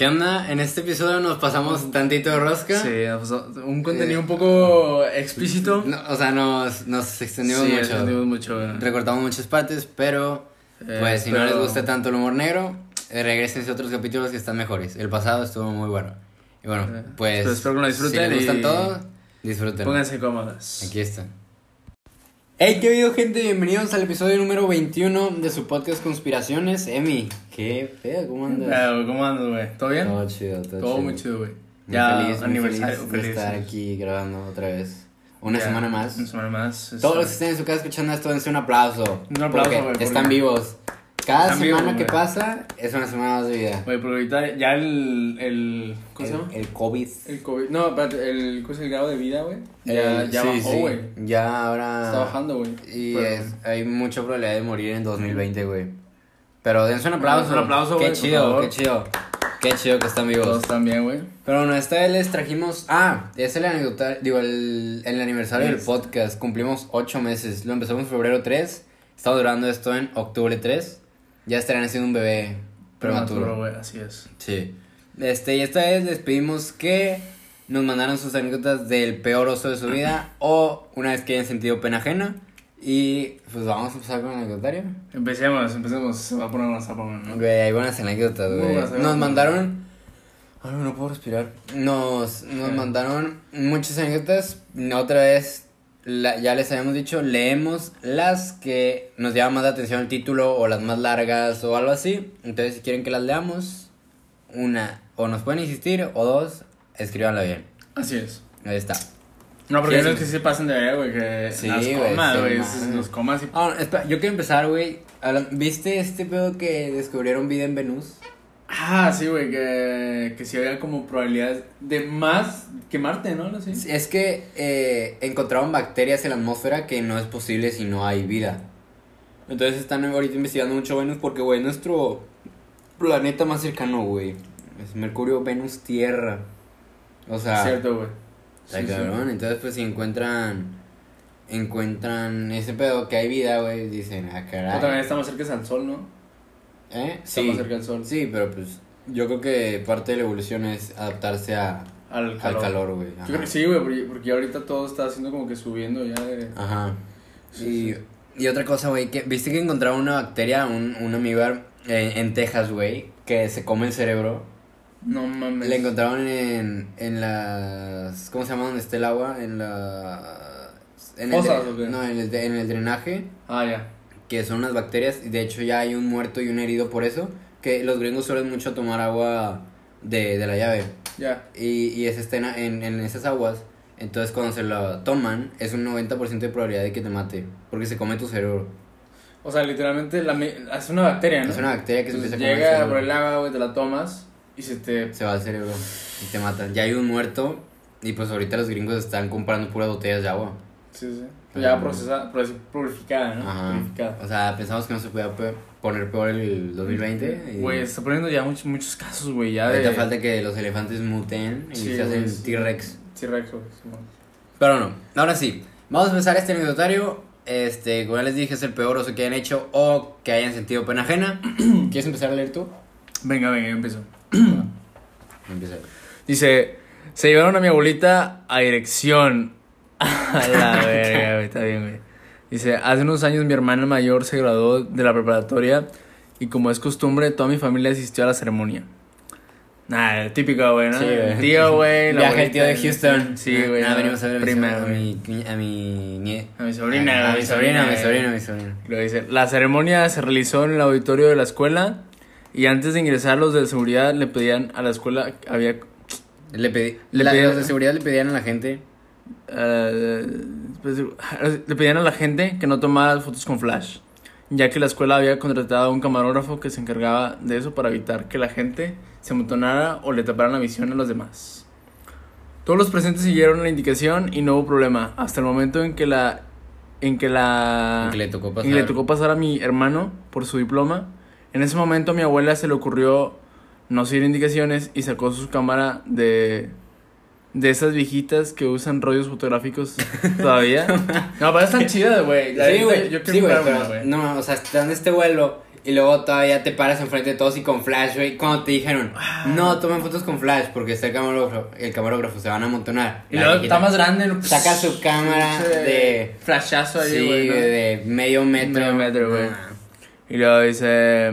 ¿Qué onda? En este episodio nos pasamos tantito de rosca. Sí, pues, un contenido un poco explícito. No, o sea, nos, nos extendimos Sí, mucho. extendimos mucho. eh. Recortamos muchas partes, pero Eh, pues si no pero- les gusta tanto el humor negro, eh, regresense a otros capítulos que están mejores. El pasado estuvo muy bueno. Y bueno, Eh, pues pues espero que lo disfruten si les gustan y- todos, disfruten. Pónganse cómodas. Aquí están. Hey, qué video, gente. Bienvenidos al episodio número 21 de su podcast Conspiraciones. Emi, qué feo, ¿cómo andas? ¿Cómo andas, güey? ¿Todo bien? Todo chido, todo, Todo chido. muy chido, güey. Ya, feliz, aniversario, feliz, feliz. de estar aquí grabando otra vez. Una Ya, semana más. Una semana más. Todos los que este, estén en su casa escuchando esto, dense un aplauso. Un aplauso, güey, Están vivos. Cada semana que güey. pasa es una semana más de vida. Güey, porque ahorita ya el. el ¿Cómo se llama? El, el COVID. El COVID. No, espérate, el, ¿cuál es el grado de vida, güey? Ya, ya sí, bajó, sí. güey. Ya ahora. Está bajando, güey. Y Pero- es- hay mucha probabilidad de morir en 2020, güey. Pero dense un aplauso. Un aplauso, Qué güey, por chido, favor. qué chido. Qué chido que están vivos. Todos están bien, güey. Pero bueno, esta vez les trajimos. Ah, es el anecdotario. Digo, el, el aniversario del podcast. Cumplimos 8 meses. Lo empezamos en febrero 3. Estamos durando esto en octubre 3. Ya estarán haciendo un bebé prematuro. güey, así es. Sí. Este, y esta vez les pedimos que nos mandaran sus anécdotas del peor oso de su vida o una vez que hayan sentido pena ajena. Y pues vamos a empezar con el anecdotario. Empecemos, empecemos. Se va a poner más a poner, ¿no? Güey, hay buenas anécdotas, güey. Nos mandaron. Ay, no puedo respirar. Nos, nos mandaron muchas anécdotas. Otra vez, la- ya les habíamos dicho, leemos las que nos llaman más la atención el título o las más largas o algo así. Entonces, si quieren que las leamos, una, o nos pueden insistir, o dos, escríbanla bien. Así es. Ahí está. No, porque Sí, sí. es que se pasen de ver, güey, que Sí, las comas, sí, güey. los comas y... Ah, espera, yo quiero empezar, güey. ¿Viste este pedo que descubrieron vida en Venus? Ah, sí, güey, que, que sí había como probabilidades de más que Marte, ¿no? Así. Es que eh, encontraron bacterias en la atmósfera que no es posible si no hay vida. Entonces están ahorita investigando mucho Venus porque, güey, nuestro planeta más cercano, güey. Es Mercurio, Venus, Tierra. O sea, Cierto, güey. Sí, sí. Entonces, pues si encuentran encuentran ese pedo que hay vida, güey, dicen, ah, Pero también caray. estamos cerca al Sol, ¿no? ¿Eh? Sí. cerca del Sol. Sí, pero pues yo creo que parte de la evolución es adaptarse a, Al calor. al calor, güey. Yo creo que sí, güey, porque, ahorita todo está haciendo como que subiendo ya de... Ajá. Sí, y, y otra cosa, güey, que viste que encontraron una bacteria, un, un amibar en, en Texas, güey, que se come el cerebro. No mames. La encontraron en, en las... ¿Cómo se llama donde está el agua? En la... En el, no, en el, en el drenaje, Ah, ya. Que son unas bacterias, y de hecho ya hay un muerto y un herido por eso, que los gringos suelen mucho tomar agua de, de la llave, Ya. y, y esa está en, en, esas aguas, entonces cuando se la toman, es un 90% de probabilidad de que te mate, porque se come tu cerebro. O sea, literalmente la, es una bacteria, ¿no? Es una bacteria que se Entonces, empieza a comer el llega por el agua, güey, te la tomas y se te... Se va al cerebro y te mata. Ya hay un muerto y pues ahorita los gringos están comprando puras botellas de agua. Sí, sí. Ya procesada, proce- purificada, ¿no? Ajá. Purificada. O sea, pensamos que no se podía poner peor el 2020. y Güey, está poniendo ya muchos, muchos casos, güey, ya de... falta que los elefantes muten y Sí, se hacen. T-Rex. T-Rex, güey, sí, güey. Pero no, ahora sí. Vamos a empezar este anecdotario. Este, como ya les dije, es el peor oso que hayan hecho o que hayan sentido pena ajena. ¿Quieres empezar a leer tú? Venga, venga, yo empiezo. Empieza. Dice, se llevaron a mi abuelita a dirección. A la verga, güey, está bien, güey. Dice, hace unos años mi hermana mayor se graduó de la preparatoria y como es costumbre, toda mi familia asistió a la ceremonia. Nah, típico, güey, ¿no? Sí, güey. Tío, güey. Viaje el tío de Houston. Sí, güey. Ah, venimos a ver a mi, prima, so- a güey. mi, a mi, A mi sobrina, A, mi sobrina, a mi sobrina, a mi sobrina. Luego dice, la ceremonia se realizó en el auditorio de la escuela y antes de ingresar los de seguridad le pedían a la escuela, había Le pedí, Le la- pedí- los de seguridad le pedían a la gente. Eh, pues, le pedían a la gente que no tomara fotos con flash, ya que la escuela había contratado a un camarógrafo que se encargaba de eso para evitar que la gente se amontonara o le taparan la visión a los demás. Todos los presentes siguieron la indicación y no hubo problema hasta el momento en que la en que la que le tocó en pasar. que le tocó pasar a mi hermano por su diploma. En ese momento a mi abuela se le ocurrió no seguir indicaciones y sacó su cámara de de esas viejitas que usan rollos fotográficos todavía. No, pero están chidas, güey. Sí, güey. Yo Sí, güey. No, o sea, están en este vuelo Y luego todavía te paras enfrente de todos y con flash, güey. Cuando te dijeron, no, tomen fotos con flash porque está el camarógrafo, el camarógrafo se van a amontonar. Y luego está más grande. ¿no? Saca su cámara de. Flashazo ahí, Sí, güey. ¿no? de medio metro. Medio metro, güey. Ah. Y luego dice.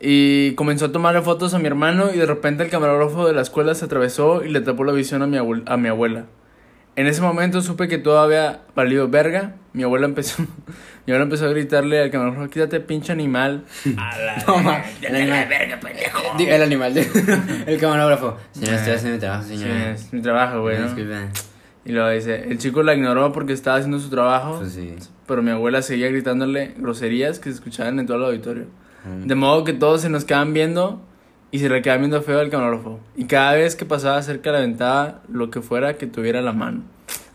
Y comenzó a tomarle fotos a mi hermano y de repente el camarógrafo de la escuela se atravesó y le tapó la visión a mi, a mi abuela. En ese momento supe que todo había valido verga. Mi abuela empezó, mi abuela empezó a gritarle al camarógrafo, quítate pinche animal. A la No, verga, ma, ya el animal. verga, pendejo. Di- El animal, de- el camarógrafo. Señora, estoy Eh, haciendo mi trabajo, Sí, es mi trabajo, güey. Y luego dice, el chico la ignoró porque estaba haciendo su trabajo, Pues sí. pero mi abuela seguía gritándole groserías que se escuchaban en todo el auditorio. Mm. De modo que todos se nos quedaban viendo y se le quedaba viendo feo al camarógrafo. Y cada vez que pasaba cerca le aventaba lo que fuera que tuviera la mano.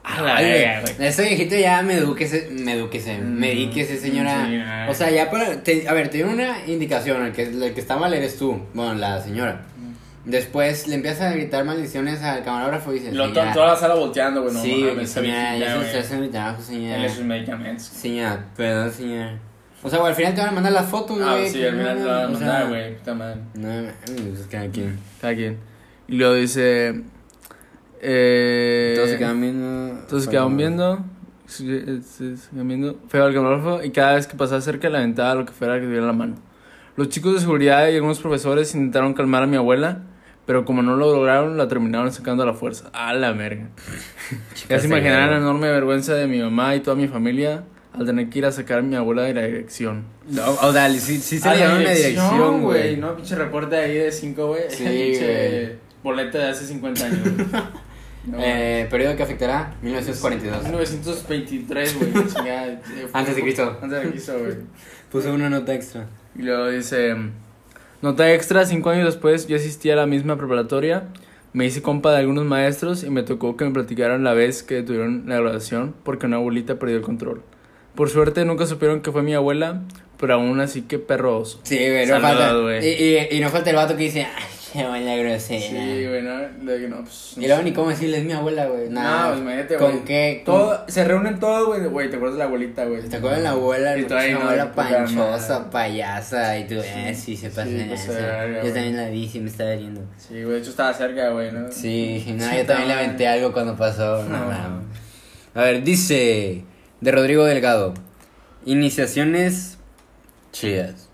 A la verga, güey. Este viejito ya me eduquese, me eduquese, Mm, me señora. ah. O sea, ya para. te- a ver, te dio una indicación. El que, el que está mal eres tú. Bueno, la señora. Después le empiezas a gritar maldiciones al camarógrafo y dices. Lo, "Señora, toda la sala volteando, güey. No, Sí, señora, ya se güey. está haciendo mi trabajo, Él señora. es sus medicamentos. Señora, perdón, señora. O sea, güey, al final te van a mandar las fotos, güey. Ah, sí, al final te la van a mandar, güey. Puta madre. No, pues cada quien. Cada quien. Y luego dice. Eh, Todos se quedan viendo. Todos se quedaban viendo. Se, quedaban viendo. Feo al camarógrafo. Y cada vez que pasaba cerca le aventaba lo que fuera que tuviera la mano. Los chicos de seguridad y algunos profesores intentaron calmar a mi abuela. Pero como no lo lograron, la terminaron sacando a la fuerza. A la verga. Ya se imaginarán la enorme vergüenza de mi mamá y toda mi familia al tener que ir a sacar a mi abuela de la dirección. No, o sea, sí, sí se le llama una dirección, güey. No, pinche reporte ahí de 5, güey. Sí, pinche boleta de hace 50 años. No, Eh, periodo que afectará 1942. 1923, güey. eh, Antes de Cristo. Antes de Cristo, güey. Puse una nota extra. Y luego dice: Nota extra, cinco años después yo asistí a la misma preparatoria. Me hice compa de algunos maestros y me tocó que me platicaran la vez que tuvieron la graduación porque una abuelita perdió el control. Por suerte nunca supieron que fue mi abuela, pero aún así que perro oso. Sí, güey, no falta. Y, y, y no falta el vato que dice, ay, qué buena grosera. Sí, güey, no, de que no, pues. Y luego ni cómo decirle, es mi abuela, güey. No, Nada. pues imagínate, ¿Con güey. qué? Todo, se reúnen todos, güey, güey, te acuerdas de la abuelita, güey. ¿Te acuerdas de la abuela? Y ahí, pinche no, abuela panchosa, payasa. Y tú, eh, sí, se pasa Sí, en pues, eso. Yo güey. también la vi, sí me estaba viendo. Sí, güey, de hecho estaba cerca, güey, ¿no? Sí, no, Sí, yo también le no. aventé algo cuando pasó. No, No. A ver, dice de Rodrigo Delgado. Iniciaciones chidas.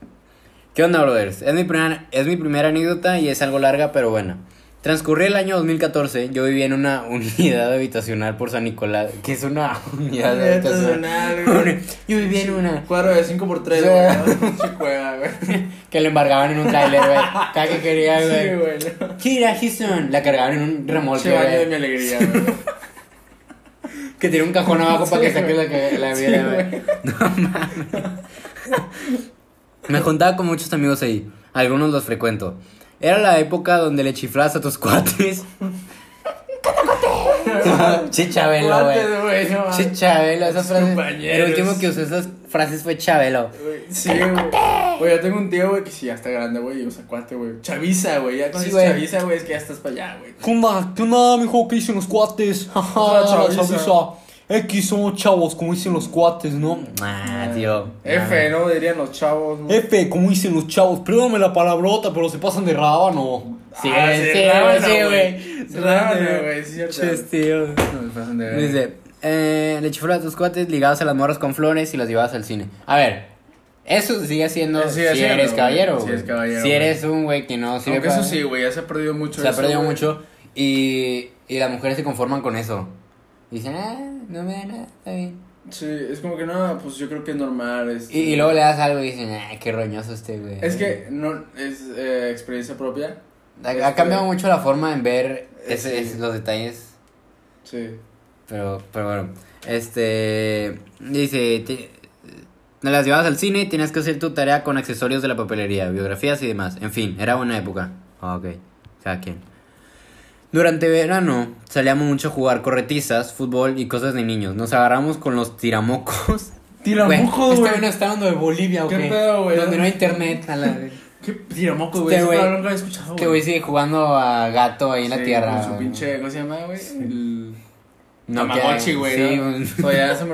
¿Qué onda, brothers? Es mi, primera, es mi primera anécdota y es algo larga, pero buena. Transcurrí el año 2014, yo vivía en una unidad habitacional por San Nicolás. ¿Qué es una unidad habitacional? güey. yo vivía en una. Cuadro de 5 por 3 Sí. güey. güey. Que le embargaban en un trailer, güey. Cada que quería, Sí, güey. güey. ¿no? Mira, Houston. La cargaban en un remolque, baño de mi güey. alegría, güey. Que tiene un cajón abajo para que saque la, que- la Sí, viera, güey. güey. Me juntaba con muchos amigos ahí. Algunos los frecuento. Era la época donde le chiflabas a tus cuates. Che Chabelo, güey. güey, no mames. Che Chabelo, esas frases. El último que usó esas frases fue Chabelo. Sí, güey. Yo tengo un tío, güey, que sí, ya está grande, güey, y usa cuate, güey. Chaviza, güey. Ya cuando Sí, chaviza, güey, es que ya estás para allá, güey. ¿Qué onda? ¿Qué onda, mijo? ¿Qué dicen los cuates? chaviza. X somos chavos, como dicen los cuates, ¿no? Ah, tío. F, ¿no? Dirían los chavos, ¿no? F, como dicen los chavos. Perdóname la palabrota, pero se pasan de rábano. Sí, Ah, sí, rábano, sí, güey. Rábano, güey, sí, cierto. Chis, tío. No, se pasan de. Dice, eh, le chiflaba a tus cuates ligados a las morras con flores y las llevabas al cine. A ver, eso sigue siendo Eso sigue si siendo, eres güey. caballero. Si eres caballero, Si eres un güey que no sirve Aunque eso sí, güey, ya se ha perdido mucho Se ha perdido güey. mucho y, y las mujeres se conforman con eso. Dicen, ah, no me da nada, está bien. Sí, es como que no, pues yo creo que es normal. este- Y, y luego le das algo y dicen, ah, qué roñoso este güey. Es que no es eh, experiencia propia. Ha, ha este- cambiado mucho la forma en ver ese- Sí. ese- los detalles. Sí. Pero, pero bueno, este. Dice: te- las llevabas al cine y tenías que hacer tu tarea con accesorios de la papelería, biografías y demás. En fin, era buena época. Ah, ok, cada quien. Durante verano salíamos mucho a jugar corretizas, fútbol y cosas de niños. Nos agarramos con los tiramocos. Tiramocos, Este güey. güey no está hablando de Bolivia, ¿o ¿Qué pedo, güey? Donde no hay internet. A la... ¿Qué tiramocos, güey? Este güey- la he escuchado, Este güey sigue jugando a gato ahí en la tierra. Con su güey. pinche, ¿cómo se llama, güey? El... No, Tamagotchi, güey. Sí, ¿no? un- O ya se,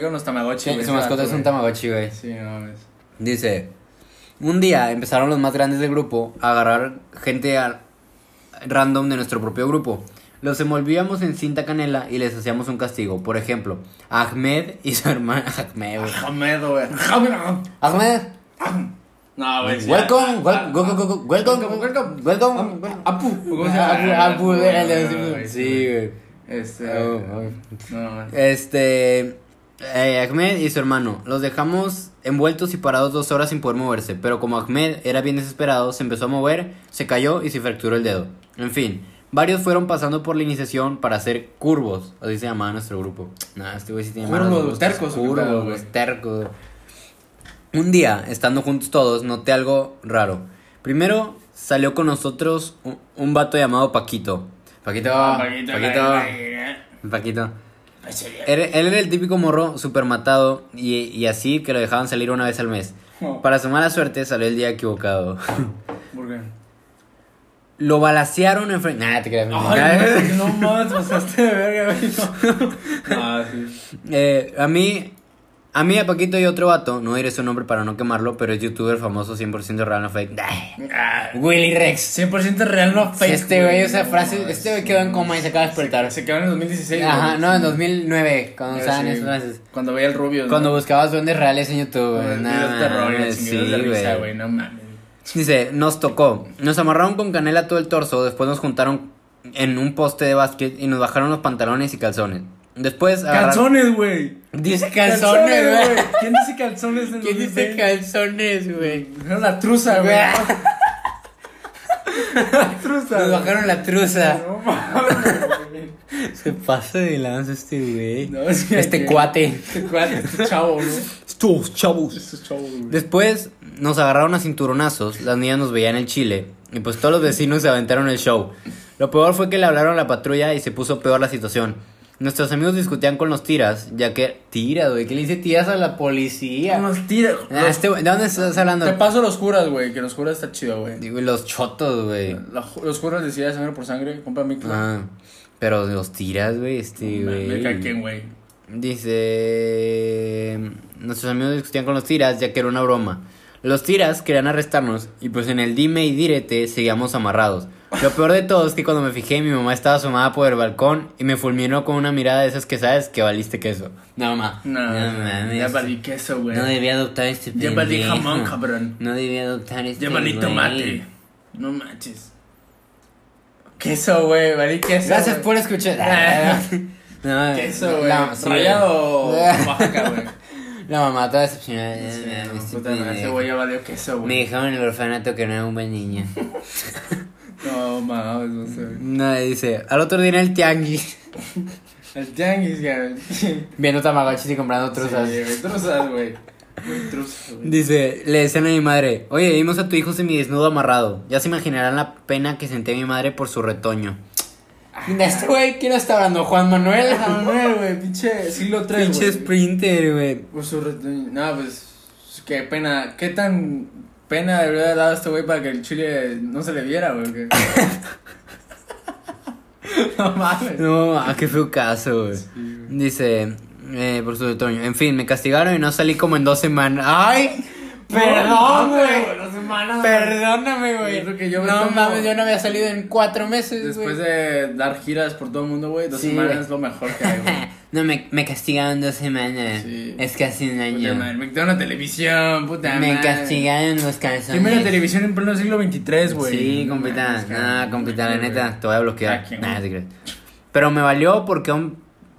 con los Tamagotchi, Sí, güey. su mascota es un güey. Tamagotchi, güey. Sí, no mames. Dice, Un día empezaron los más grandes del grupo a agarrar gente a- random de nuestro propio grupo. Los envolvíamos en cinta canela y les hacíamos un castigo. Por ejemplo, Ahmed y su hermana. Ahmed, güey. Ahmed, güey. Ahmed. No, güey. Welcome, Ah, wel- go- go- go- go- welcome, Welcome, welcome. Apu. ¿Cómo se llama? Apu, Ah, Sí, güey. Este. Oh, oh. Este. eh, Ahmed y su hermano. Los dejamos envueltos y parados dos horas sin poder moverse. Pero como Ahmed era bien desesperado, se empezó a mover, se cayó y se fracturó el dedo. En fin, varios fueron pasando por la iniciación para hacer curvos. Así se llamaba nuestro grupo. Nah, este güey sí tiene Curvos, malos gustos. tercos, ¿o qué pedo, Curvos, los tercos. Un día, estando juntos todos, noté algo raro. Primero salió con nosotros un, un vato llamado Paquito. Paquito, Ah, Paquito, Paquito, Paquito. Paquito. Él, él era el típico morro super matado y, y así que lo dejaban salir una vez al mes. Oh. Para su mala suerte salió el día equivocado. ¿Por qué? Lo balacearon en frente. Nah, te creas. Ay, no mames, pasaste de verga, güey. no. Ah, sí. Eh, a mí, a mí, a Paquito y otro vato, no diré su nombre para no quemarlo, pero es youtuber famoso 100% real, no fake. Ah, Willy Rex. 100% real, no Sí, fake. este güey, esa frase, este güey quedó en coma y se acaba de despertar. Se quedó en el 2016. Ajá, güey. no, en 2009, cuando Sí, estaban sí. esas frases. Cuando veía el rubio. ¿no? Cuando buscabas duendes reales en YouTube, güey. Videos Nah, terror sí, güey. No mames. Dice, nos tocó. Nos amarraron con canela todo el torso, después nos juntaron en un poste de básquet y nos bajaron los pantalones y calzones. Después Calzones, güey. Dice calzones, güey. ¿Quién dice calzones en ¿Quién dice 2020? calzones, güey? Era la truza, güey. truza. Nos bajaron la truza. No mames. Se pasa de lanza este güey. No, es que- Este cuate. Este cuate, este chavo, ¿no? Estos chavos. Este chavo, güey. Después nos agarraron a cinturonazos, las niñas nos veían el chile y pues todos los vecinos se aventaron el show. Lo peor fue que le hablaron a la patrulla y se puso peor la situación. Nuestros amigos discutían con los tiras, ya que... Tiras, güey, ¿qué le dice tiras a la policía? Nos tira. Ah, este ¿de dónde estás hablando? Te paso los curas, güey. Que los curas está chido, güey. Digo, los chotos, güey. Los curas decía sangre por sangre. Compra mi Ah, pero los tiras, güey, este, Me güey. cae quién, güey. Dice, nuestros amigos discutían con los tiras ya que era una broma. Los tiras querían arrestarnos y pues en el dime y direte seguíamos amarrados. Lo peor de todo es que cuando me fijé mi mamá estaba asomada por el balcón y me fulminó con una mirada de esas que sabes que valiste queso. No, mamá. No, mames. ya valí queso, güey. No debía adoptar este Ya valí jamón, cabrón. No debía adoptar este Ya valí tomate. No manches. Queso, güey. Valí queso. Gracias por escuchar. No, Queso, güey. Rayado. Oaxaca, güey. La mamá toda decepcionada. Sí, Este puta madre, Ese güey ya valió queso, Me güey. dijeron en el orfanato que no era un buen niño. No mames, no sé. No, dice, al otro día en el tianguis, El tianguis, güey. Sí, viendo tamagotchis y comprando truzas. güey. Truzas, güey. Dice, le decían a mi madre, oye, vimos a tu hijo semidesnudo amarrado. Ya se imaginarán la pena que sentía mi madre por su retoño. Este güey, ¿quién está hablando? ¿Juan Manuel? Ah, Manuel, güey. Pinche siglo 3, Pinche sprinter, güey. Por su retoño. No, pues. Qué pena. Qué tan pena debería haber dado este güey para que el chile no se le viera, güey. no mames. No, ah, qué feo caso, güey. Dice, eh, por su retoño. En fin, me castigaron y no salí como en dos semanas. ¡Ay! Perdón, güey. Perdóname, güey. Yo creo que yo me no tomo- mames, yo no había salido en cuatro meses, Después de dar giras por todo el mundo, güey, dos Sí, semanas es lo mejor que hay, güey. no, me, me castigaron dos semanas. Sí. Es casi un Puta año. madre, Me quitaron la televisión, puta me madre. castigaron los calzones. Primera televisión en pleno siglo XXIII, güey. Sí, No compita. Nah, cabrón. compita, la neta, te voy a bloquear. ¿A quién, Nah, güey? te creas. Pero me valió porque,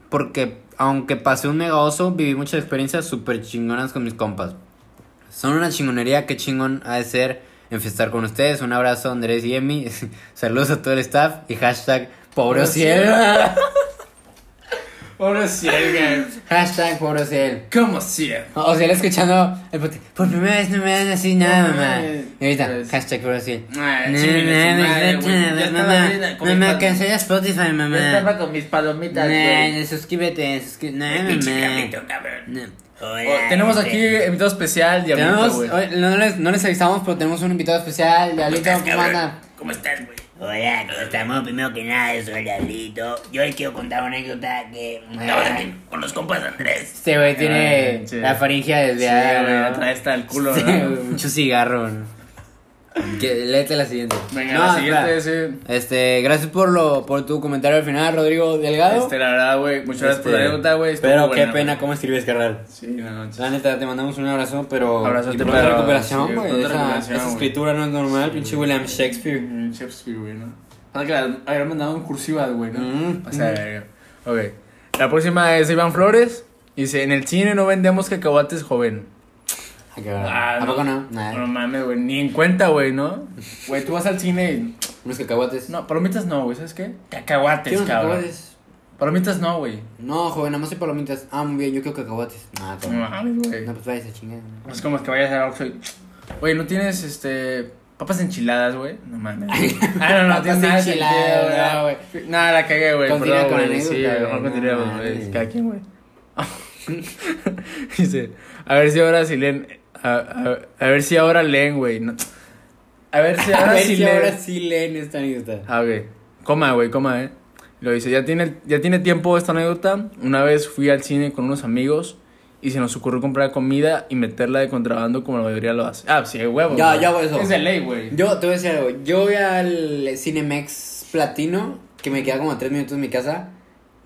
porque aunque pasé un mega oso, viví muchas experiencias súper chingonas con mis compas. Son una chingonería, qué chingón ha de ser enfiestar con ustedes. Un abrazo, Andrés y Emi. Saludos a todo el staff y hashtag pobre Pobre cielo. Sí, güey. hashtag pobre cielo. ¿Cómo sí? O sea, él escuchando el pote- Por primera vez no me dan así nada, No mamá. Y ahorita, Pues- hashtag pobre cielo. No, chingue su mames, madre, vete güey. a Spotify, mamá. Ya estaba con mis palomitas, güey. suscríbete, suscríbete. No, Pinche mamá. Tenemos aquí invitado especial, Diablito, güey. no, les, no les avisamos, pero tenemos un invitado especial. Diablito, ¿cómo cabrón? anda? ¿Cómo estás, güey? Hola, ¿cómo estamos? Primero que nada, yo soy Diablito. Yo les quiero contar una anécdota que... con los compas Andrés. Este güey tiene Ah, sí. la faringe Sí, desviada, güey, vez está el culo, Sí, ¿no? mucho cigarro, ¿no? Que, léete la siguiente. Venga, No, la siguiente, espera. sí. Este, gracias por lo, por tu comentario al final, Rodrigo Delgado. Este, la verdad, güey, muchas gracias por la Este, anécdota, güey. estuvo Pero buena, qué pena güey. cómo escribes, carnal. Sí, no, no, La neta, te mandamos un abrazo, pero. Pronta pero- recuperación, sí, güey. pronta esa, esa güey. escritura no es normal, pinche William Shakespeare. Mm, Shakespeare, güey, ¿no? Que la habían mandado en cursiva, güey, ¿no? Mm, O sea, verga. ok. La próxima es Iván Flores. Dice, en el cine no vendemos cacahuates, joven. Verdad. ¿A poco no? Nah. No mames, güey, ni en cuenta, güey, ¿no? Güey, tú vas al cine y... Unos cacahuates. No, palomitas no, güey, ¿sabes qué? Cacahuates, ¿Qué unos cabrón. cacahuates? Palomitas no, güey. No, joven, nada más hay palomitas. Ah, muy bien, yo quiero cacahuates. Ah, No mames, güey. No, pues vayas a chingar. Es como que vayas a Oxxo y... Oye, ¿no tienes, este... Papas enchiladas, güey? No mames. Ah, no, no, Papas tienes nada enchiladas, no, güey. Nada, la cagué, güey. Continúa con güey. Sí, mejor güey, continuemos, no güey. Cada quien, güey. Dice, a ver si ahora sí leen... A, a- a ver si ahora leen, güey. no. A ver si A ahora ver sí si leen. ahora sí leen esta anécdota. Ah, ok. Coma, güey, coma, eh. Lo dice, ya tiene, ya tiene tiempo esta anécdota. Una vez fui al cine con unos amigos y se nos ocurrió comprar comida y meterla de contrabando como la mayoría lo hace. Ah, sí, huevo. Ya, güey. ya hago eso. Es de ley, güey. Yo te voy a decir algo. Yo voy al Cinemex Platino, que me queda como a 3 minutos de mi casa.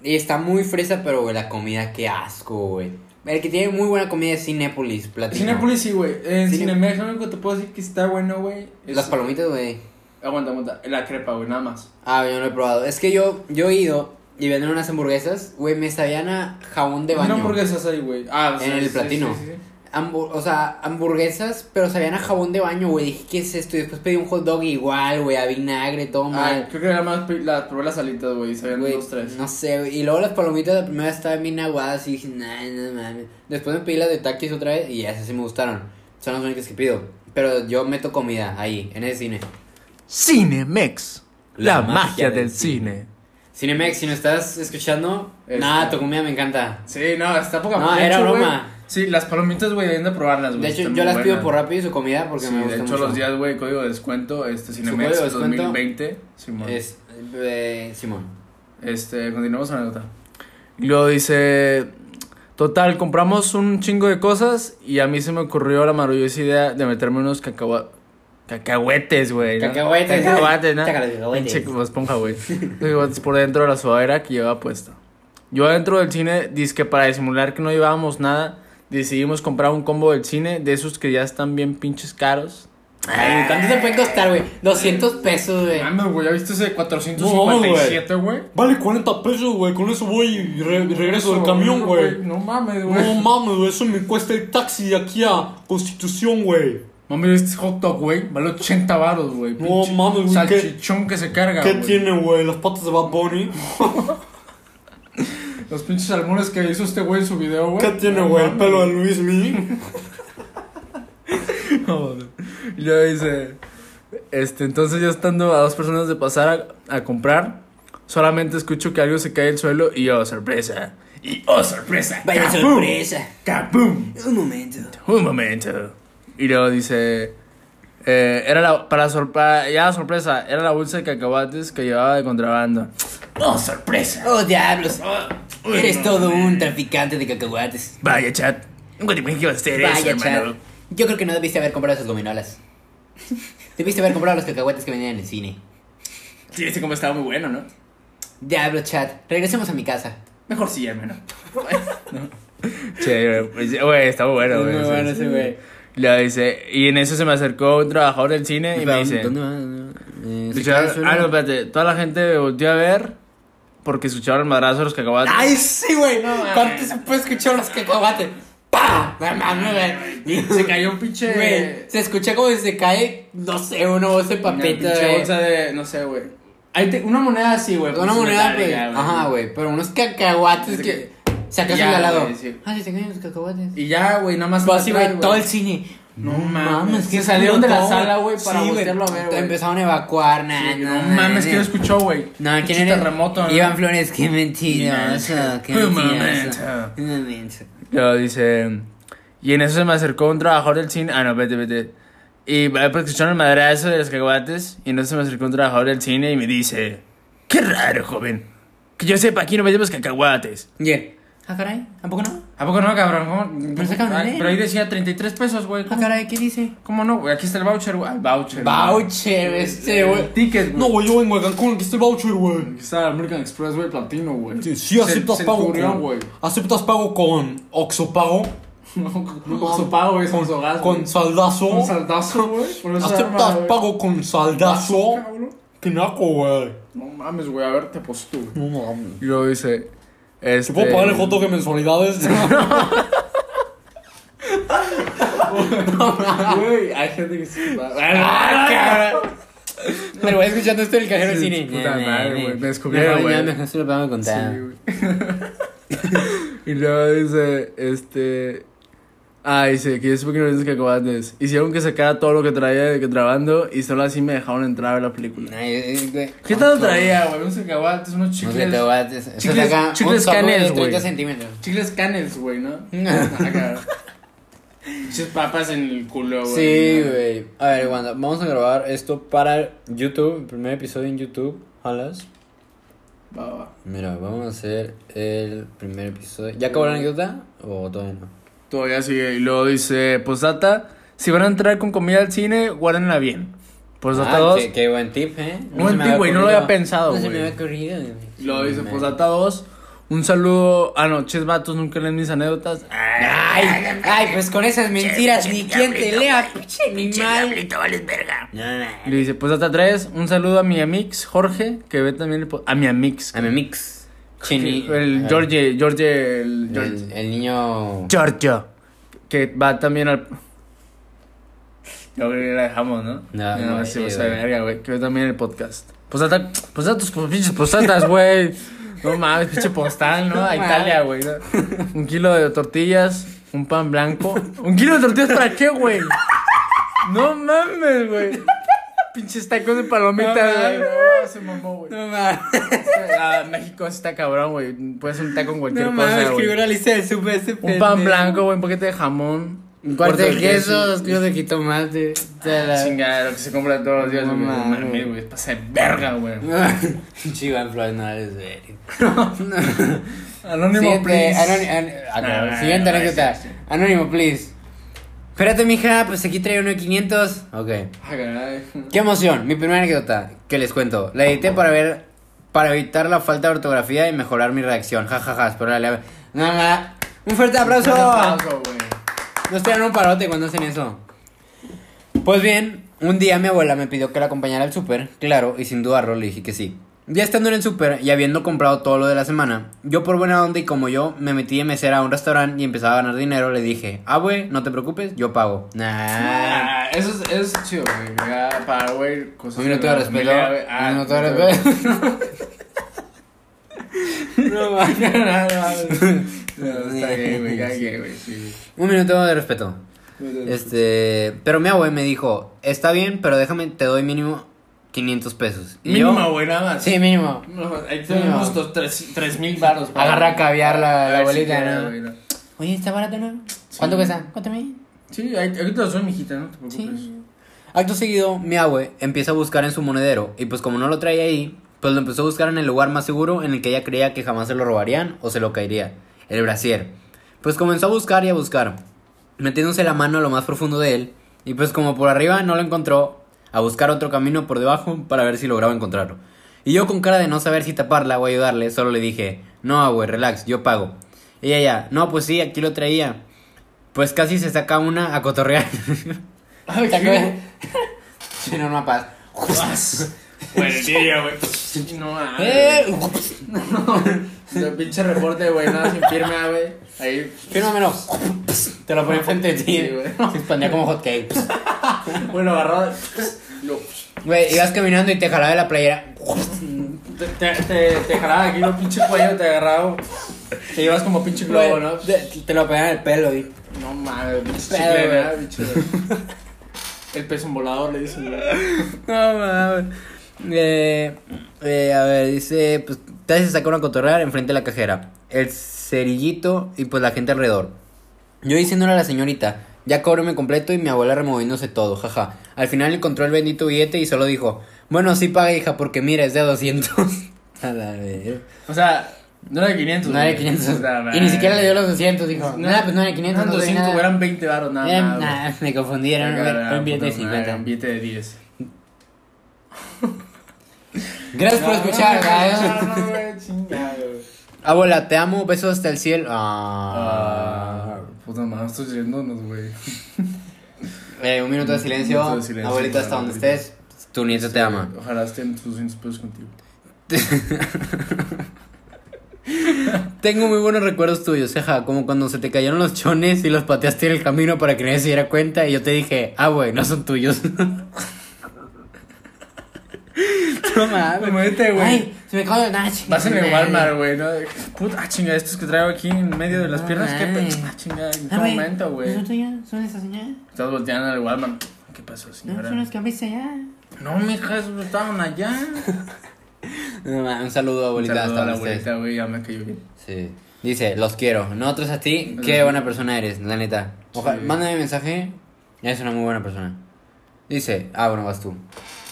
Y está muy fresa, pero güey, la comida, qué asco, güey. El que tiene muy buena comida es Cinépolis Platino. Cinepolis sí, güey. En Cine- Cinemex lo único que te puedo decir que está bueno, güey. es- Las palomitas, güey. Aguanta, aguanta. La crepa, güey, nada más. Ah, yo no lo he probado. Es que yo, yo he ido y venden unas hamburguesas, güey, me sabían a jabón de baño. Hamburguesas ahí, güey. Ah, En el sí, platino. sí, sí, sí. O sea, hamburguesas, pero sabían a jabón de baño, güey. Dije, ¿qué es esto? Y después pedí un hot dog igual, güey, a vinagre, todo Ah, mal. creo que nada más pi- la, probé las alitas, güey. Sabían Güey, dos, tres. no sé, güey. Y luego las palomitas la primera estaban bien aguadas y dije, nah, no mames. Después me pedí las de taquis otra vez y esas sí me gustaron. Son las únicas que pido. Pero yo meto comida ahí, en ese cine. Cinemex. La magia del cine. Cinemex, si no estás escuchando, Este. nada, tu comida me encanta. Sí, no, está poca No, era broma. Sí, las palomitas, güey, deben de probarlas, güey. De hecho, yo las pido por rápido y su comida porque Sí, me de gusta hecho, mucho. los días, güey, código de descuento, este Cinemex código de descuento 2020. Simón. Es, eh, Simón. Este, continuamos con la nota. Y luego dice, total, compramos un chingo de cosas y a mí se me ocurrió la maravillosa idea de meterme unos cacahua- cacahuetes, güey. ¿no? Cacahuetes. Cacahuetes, ¿no? Cacahuetes. Como esponja, güey. Cacahuetes por dentro de la sudadera que llevaba puesta. Yo adentro del cine, que para disimular que no llevábamos nada, decidimos comprar un combo del cine de esos que ya están bien pinches caros. Ay, ¿cuánto te puede costar, güey? 200 pesos, güey. Mames, güey, ¿ya viste ese de No, 457, güey? Vale 40 pesos, güey. Con eso voy y re- regreso del camión, güey. No mames, güey. No mames, güey. Eso me cuesta el taxi de aquí a Constitución, güey. Mami, este hot dog, güey, vale 80 baros, güey. No mames, güey, ¿qué- Salchichón que se carga, ¿Qué güey. tiene, güey? Las patas de Bad Bunny. Los pinches salmones que hizo este güey en su video, güey. ¿Qué tiene, güey? El pelo de Luis Mi. Y luego dice, este, entonces ya estando a dos personas de pasar a, a comprar, solamente escucho que algo se cae al suelo y oh, sorpresa. Y oh, sorpresa. Vaya ¡Kabum! sorpresa. ¡Kabum! Un momento. Un momento. Y luego dice, eh, era la, para sorpresa, ya sorpresa, era la bolsa de cacahuates que llevaba de contrabando. Oh, sorpresa. Oh, diablos. Uy, Eres no, todo man. un traficante de cacahuates. Vaya, chat. Nunca te imaginé que ibas a hacer eso, Vaya, hermano. chat. Yo creo que no debiste haber comprado esas gominolas. Debiste haber comprado los cacahuates que venían en el cine. Sí, ese como estaba muy bueno, ¿no? Diablo, chat. Regresemos a mi casa. Mejor sí, hermano. Güey, pues, güey, está muy bueno, güey. Muy bueno ese güey. Le dice, y en eso se me acercó un trabajador del cine y me dice, ¿Dónde va? Eh, ah, no, espérate, toda la gente volteó a ver porque escucharon el madrazo de los cacahuates. ¡Ay, sí, güey! mames. ¿Cuánto se puede escuchar los cacahuates? ¡Pah! No mames, güey. Se cayó un pinche... Güey, se escucha como si se cae, no sé, una voz de una papita, pinche güey. bolsa de, no sé, güey. Ahí te- una moneda así, güey. Una pues, moneda, pues. metálica, Ajá, güey. Pero unos cacahuates Es que. que- Sacas Ya, el de al lado. güey, sí. Ah, se te caen los cacahuates. Y ya, güey, nada más... Así, atrás, güey, todo el cine. No mames, qué se salieron de la sala, güey, para Sí, voltearlo a ver, güey. Empezaron a evacuar, nah, Sí, no nah, mames. ¿quién escuchó, güey? No, ¿quién era? terremoto, ¿no? Iván Flores, qué mentiroso, qué mentiroso. Un momento. Luego dice. Y en eso se me acercó un trabajador del cine. Ah, no, vete, vete. Y va pues escucharon el madrazo de los cacahuates. Y entonces se me acercó un trabajador del cine y me dice: Qué raro, joven. Que yo sepa, aquí no vendemos cacahuates. Y él, ah, caray, ¿a poco no? ¿A poco no, cabrón? ¿Cómo? Pero sacan Ay, pero ahí decía 33 pesos, güey. Ah, ¿Cómo? caray, ¿qué dice? ¿Cómo no, güey? Aquí está el voucher, güey. Ah, el voucher. güey. Voucher, este, güey. El ticket, güey. No, güey, yo vengo de Cancún, aquí está el voucher, güey. Aquí está American Express, güey, platino, güey. Sí, sí aceptas Se- pago Centurión, con... güey. ¿Aceptas pago con Oxopago? No, su pago, güey, con su gas. Con saldazo. Un saldazo, güey. ¿Aceptas pago con saldazo? Cabrón. Qué naco, güey. No mames, güey, a ver, te apostó, güey. No mames. Y luego dice, este... ¿Te puedo pagar el hot dog de mensualidades? Güey, hay gente que se va. Ah, cabrón. Pero voy escuchando esto del cajero del cine. puta madre, güey, me descubrieron, güey. mejor se lo a contar. Sí, güey. y luego dice, este... Ah, dice que yo supe que no dices cacahuates. Hicieron que sacara todo lo que traía de que trabando y solo así me dejaron entrar a ver la película. Ay, ay, güey. ¿Qué tal traía, güey? Unos cacahuates, unos chicles. cacahuates. Eso Chicles- saca un chicles Canels, 30 güey. centímetros. Chicles canels, güey, ¿no? Ah, cabrón. Pinches papas en el culo, güey. Sí, ¿no? güey. A ver, Wanda, vamos a grabar esto para YouTube, el primer episodio en YouTube. Jalas. Va, va. Mira, vamos a hacer el primer episodio. ¿Ya acabó la anécdota o todavía no? Todavía sigue. Y luego dice, posdata, si van a entrar con comida al cine, guárdenla bien. Posdata Ah, 2. qué, qué buen tip, ¿eh? Buen se me tip, güey, no lo había pensado, No se me había ocurrido. Y luego dice, posdata 2. Un saludo. Ah, no, ches vatos, nunca leen mis anécdotas. Ay, ay, pues con esas mentiras ni quien te lea, pinche. No, no. Y le dice, posdata 3. Un saludo a mi amix, Jorge, que ve también el. A mi amix. A mi mix. Chini. El George, George, el. George. El, el niño. Giorgio. Que va también al. Yo creo que la dejamos, ¿no? No, no, no, sí, sí, o sea, güey. verga, güey. Que ve también el podcast. Posata, posata tus pinches postatas, güey. No mames, pinche postal, ¿no? A Italia, güey. ¿no? Un kilo de tortillas, un pan blanco. ¿Un kilo de tortillas para qué, güey? No mames, güey. Pinches tacos de palomitas, No güey. mames. No, se mamó, güey. No mames. Ah, México está cabrón, güey. Puedes un taco con cualquier No cosa, mames, güey. escribió una lista de súper ese Un pendejo. pan blanco, güey, un paquete de jamón. Un cuarto de queso, dos kilos de jitomate. la- Chingada, lo que se compra todos los días, No güey. No mames. mames, güey. Pasa de verga, güey. Chiva Flores, no eres. Anónimo, Siguiente, please. anónimo, an- ah, No, no, no, siguiente no, anécdota. Anónimo, please. Espérate, mija, pues aquí traigo uno de 500. Ok. Ah, caray. Qué emoción, mi primera anécdota que les cuento. La edité para ver, para evitar la falta de ortografía y mejorar mi reacción. Ja, ja, ja, espero la. Nada, un fuerte aplauso. Un aplauso, güey. No estoy dando un parote cuando hacen eso. Pues bien, un día mi abuela me pidió que la acompañara al súper, claro, y sin dudarlo le dije que sí. Ya estando en el súper y habiendo comprado todo lo de la semana, yo por buena onda y como yo me metí de mesera a un restaurante y empezaba a ganar dinero, le dije, ah, güey, no te preocupes, yo pago. Nah. Ah, eso es, eso es chido, güey. Para, güey, cosas. Un minuto de respeto. Un minuto de respeto. No. No. Un minuto de respeto. Este, pero mi abue me dijo, está bien, pero déjame, te doy mínimo 500 pesos. Y Mínimo, güey, nada más. Sí, mínimo. No, ahí Sí, tenemos no. dos, tres, tres mil baros. para- Agarra caviar la, A la si abuelita, quiere, ¿no? Oye, ¿está barato, no? ¿Cuánto cuesta? Cuéntame. Sí, ahí- ahorita lo soy, mijita, no te preocupes. Sí. Acto seguido, mi abue empieza a buscar en su monedero y pues como no lo traía ahí, pues lo empezó a buscar en el lugar más seguro en el que ella creía que jamás se lo robarían o se lo caería, el brasier. Pues comenzó a buscar y a buscar, metiéndose la mano a lo más profundo de él y pues como por arriba no lo encontró, a buscar otro camino por debajo para ver si lograba encontrarlo. Y yo con cara de no saber si taparla o ayudarle, solo le dije, no abue, relax, yo pago. Y ella, no, pues sí, aquí lo traía. Pues casi se saca una a cotorrear. No, no, paz. Bueno, sí, güey. No. Eh, El pinche reporte, güey, nada sin firma, güey. Ahí. Fírmamelo. Te lo ponía enfrente de ti. Güey. Se expandía como hot cake. Bueno, agarrado. Güey, ibas caminando y te jalaba de la playera. Te, te, te, te jalaba aquí lo pinche cuello, te agarraba. Te llevas como pinche globo, ¿no? Te, te lo pegaban en el pelo, y. No mames, pinche chicle. ¿verdad? Pinche. El peso volador le dicen, güey. No mames. Eh, eh, a ver, dice, pues te se saca una cotorrear enfrente de la cajera. El cerillito y pues la gente alrededor. Yo diciéndole a la señorita Ya cóbreme completo y mi abuela removiéndose todo, jaja. Al final encontró el bendito billete y solo dijo, bueno, sí paga, hija, porque mira, es de 200. A la vez. O sea, no era de 500. No era de güey. 500. Puta Y ni siquiera le dio los 200, dijo. No, Nada, pues no era de 500, eran no doy 200, nada. eran 20 baros, nada Eh, nah, me confundieron, Era era un billete de puta madre, 50. Un billete de 10. Gracias por escuchar. No, no, güey. Abuela, te amo, besos hasta el cielo. Ah. Ah, puta madre, estoy yéndonos, güey. Eh, un minuto de silencio. Un minuto de silencio, Abuelita, hasta donde abuelita. estés, tu nieto te ama. Ojalá estén tus 200 pesos contigo. Tengo muy buenos recuerdos tuyos, jeja, como cuando se te cayeron los chones y los pateaste en el camino para que nadie se diera cuenta y yo te dije, ah, güey, no son tuyos. no mames. Muévete, güey. Ay, se me cayó el Nash. Vas en el Walmart, güey, ¿no? Puta, ah, chinga, estos que traigo aquí en medio de las No piernas, ¿qué pe- Ah, chinga, ¿en qué momento, ¿No güey? son tuyas? ¿Son esas señoras? Estás volteando al Walmart. ¿Qué pasó, No, señora? son las que viste allá. No, mija, esos estaban allá. No, mames, un saludo, abuelita, Un saludo hasta a la abuelita, güey, ya me cayó bien. Sí. Dice, los quiero. Nosotros a ti, qué buena persona eres, la neta. Ojalá, Sí. mándame mensaje. Es una muy buena persona. Dice, ah, bueno, vas tú.